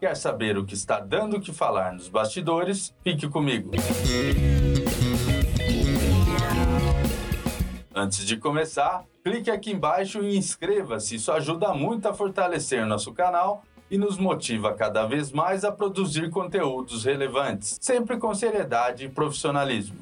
Quer saber o que está dando o que falar nos bastidores? Fique comigo. Antes de começar, clique aqui embaixo e inscreva-se. Isso ajuda muito a fortalecer nosso canal e nos motiva cada vez mais a produzir conteúdos relevantes, sempre com seriedade e profissionalismo.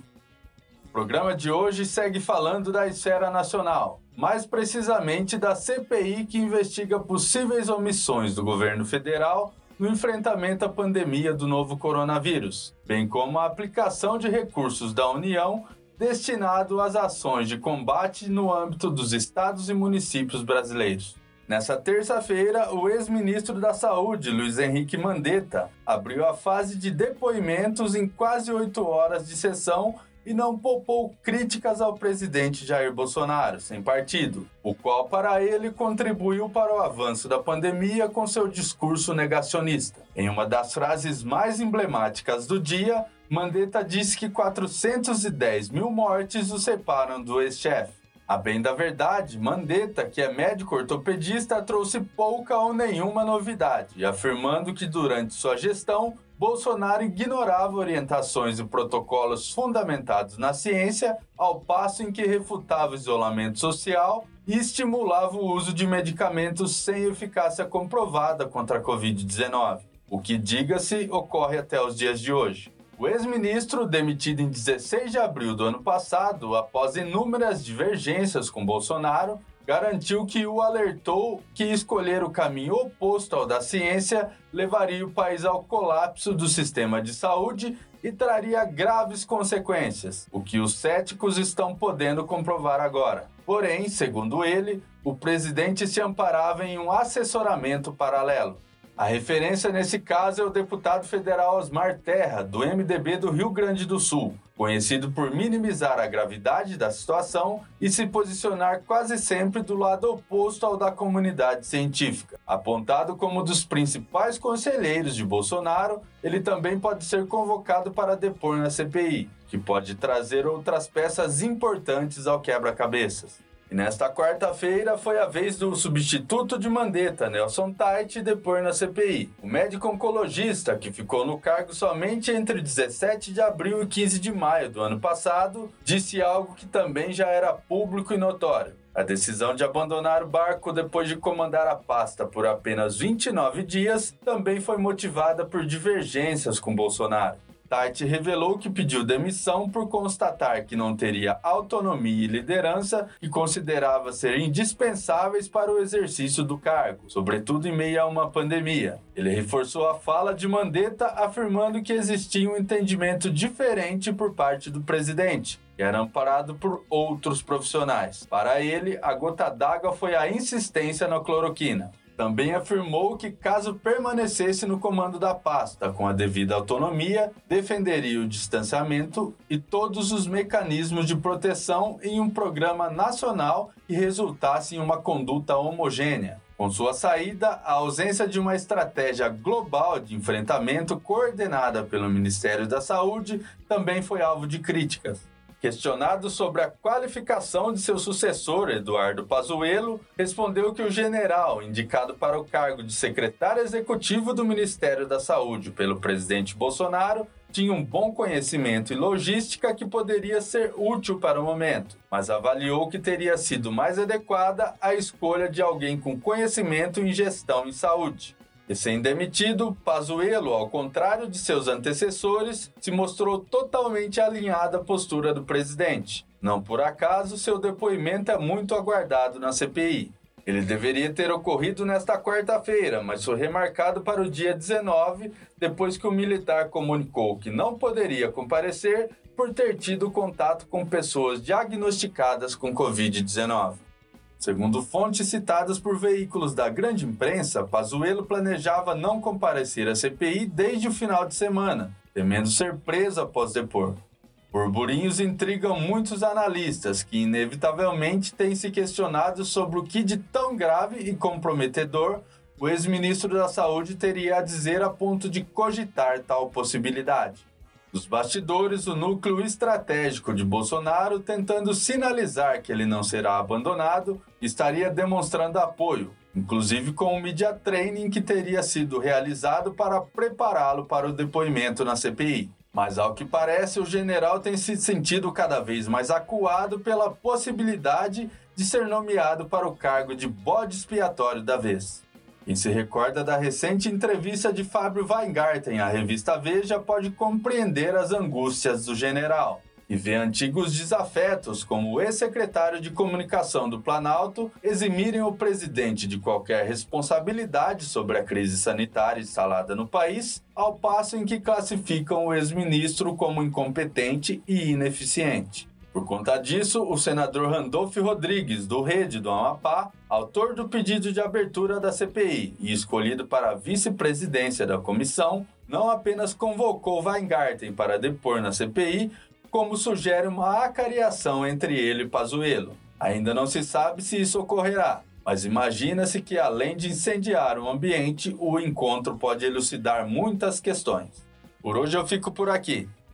O programa de hoje segue falando da esfera nacional, mais precisamente da CPI que investiga possíveis omissões do governo federal no enfrentamento à pandemia do novo coronavírus, bem como a aplicação de recursos da União destinado às ações de combate no âmbito dos estados e municípios brasileiros. Nessa terça-feira, o ex-ministro da Saúde, Luiz Henrique Mandetta, abriu a fase de depoimentos em quase oito horas de sessão e não poupou críticas ao presidente Jair Bolsonaro, sem partido, o qual, para ele, contribuiu para o avanço da pandemia com seu discurso negacionista. Em uma das frases mais emblemáticas do dia, Mandetta disse que 410 mil mortes o separam do ex-chefe. A bem da verdade, Mandetta, que é médico ortopedista, trouxe pouca ou nenhuma novidade, afirmando que durante sua gestão, Bolsonaro ignorava orientações e protocolos fundamentados na ciência, ao passo em que refutava o isolamento social e estimulava o uso de medicamentos sem eficácia comprovada contra a Covid-19. O que, diga-se, ocorre até os dias de hoje. O ex-ministro, demitido em 16 de abril do ano passado, após inúmeras divergências com Bolsonaro, garantiu que o alertou que escolher o caminho oposto ao da ciência levaria o país ao colapso do sistema de saúde e traria graves consequências, o que os céticos estão podendo comprovar agora. Porém, segundo ele, o presidente se amparava em um assessoramento paralelo. A referência nesse caso é o deputado federal Osmar Terra, do MDB do Rio Grande do Sul, conhecido por minimizar a gravidade da situação e se posicionar quase sempre do lado oposto ao da comunidade científica. Apontado como dos principais conselheiros de Bolsonaro, ele também pode ser convocado para depor na CPI, que pode trazer outras peças importantes ao quebra-cabeças. E nesta quarta-feira foi a vez do substituto de Mandetta, Nelson Tait, depor na CPI. O médico oncologista, que ficou no cargo somente entre 17 de abril e 15 de maio do ano passado, disse algo que também já era público e notório. A decisão de abandonar o barco depois de comandar a pasta por apenas 29 dias também foi motivada por divergências com Bolsonaro. Tati revelou que pediu demissão por constatar que não teria autonomia e liderança que considerava ser indispensáveis para o exercício do cargo, sobretudo em meio a uma pandemia. Ele reforçou a fala de Mandetta, afirmando que existia um entendimento diferente por parte do presidente, que era amparado por outros profissionais. Para ele, a gota d'água foi a insistência na cloroquina. Também afirmou que, caso permanecesse no comando da pasta com a devida autonomia, defenderia o distanciamento e todos os mecanismos de proteção em um programa nacional que resultasse em uma conduta homogênea. Com sua saída, a ausência de uma estratégia global de enfrentamento coordenada pelo Ministério da Saúde também foi alvo de críticas. Questionado sobre a qualificação de seu sucessor, Eduardo Pazuello, respondeu que o general, indicado para o cargo de secretário executivo do Ministério da Saúde pelo presidente Bolsonaro, tinha um bom conhecimento e logística que poderia ser útil para o momento, mas avaliou que teria sido mais adequada a escolha de alguém com conhecimento em gestão em saúde. Recém-demitido, Pazuello, ao contrário de seus antecessores, se mostrou totalmente alinhado à postura do presidente. Não por acaso, seu depoimento é muito aguardado na CPI. Ele deveria ter ocorrido nesta quarta-feira, mas foi remarcado para o dia 19, depois que o militar comunicou que não poderia comparecer por ter tido contato com pessoas diagnosticadas com Covid-19. Segundo fontes citadas por veículos da grande imprensa, Pazuello planejava não comparecer à CPI desde o final de semana, temendo ser preso após depor. Burburinhos intrigam muitos analistas que, inevitavelmente, têm se questionado sobre o que de tão grave e comprometedor o ex-ministro da Saúde teria a dizer a ponto de cogitar tal possibilidade. Dos bastidores, o núcleo estratégico de Bolsonaro, tentando sinalizar que ele não será abandonado, estaria demonstrando apoio, inclusive com o media training que teria sido realizado para prepará-lo para o depoimento na CPI. Mas ao que parece, o general tem se sentido cada vez mais acuado pela possibilidade de ser nomeado para o cargo de bode expiatório da vez. Quem se recorda da recente entrevista de Fábio Weingarten à revista Veja pode compreender as angústias do general e vê antigos desafetos, como o ex-secretário de comunicação do Planalto, eximirem o presidente de qualquer responsabilidade sobre a crise sanitária instalada no país, ao passo em que classificam o ex-ministro como incompetente e ineficiente. Por conta disso, o senador Randolph Rodrigues, do Rede do Amapá, autor do pedido de abertura da CPI e escolhido para a vice-presidência da comissão, não apenas convocou Weingarten para depor na CPI, como sugere uma acariação entre ele e Pazuello. Ainda não se sabe se isso ocorrerá, mas imagina-se que além de incendiar o ambiente, o encontro pode elucidar muitas questões. Por hoje eu fico por aqui.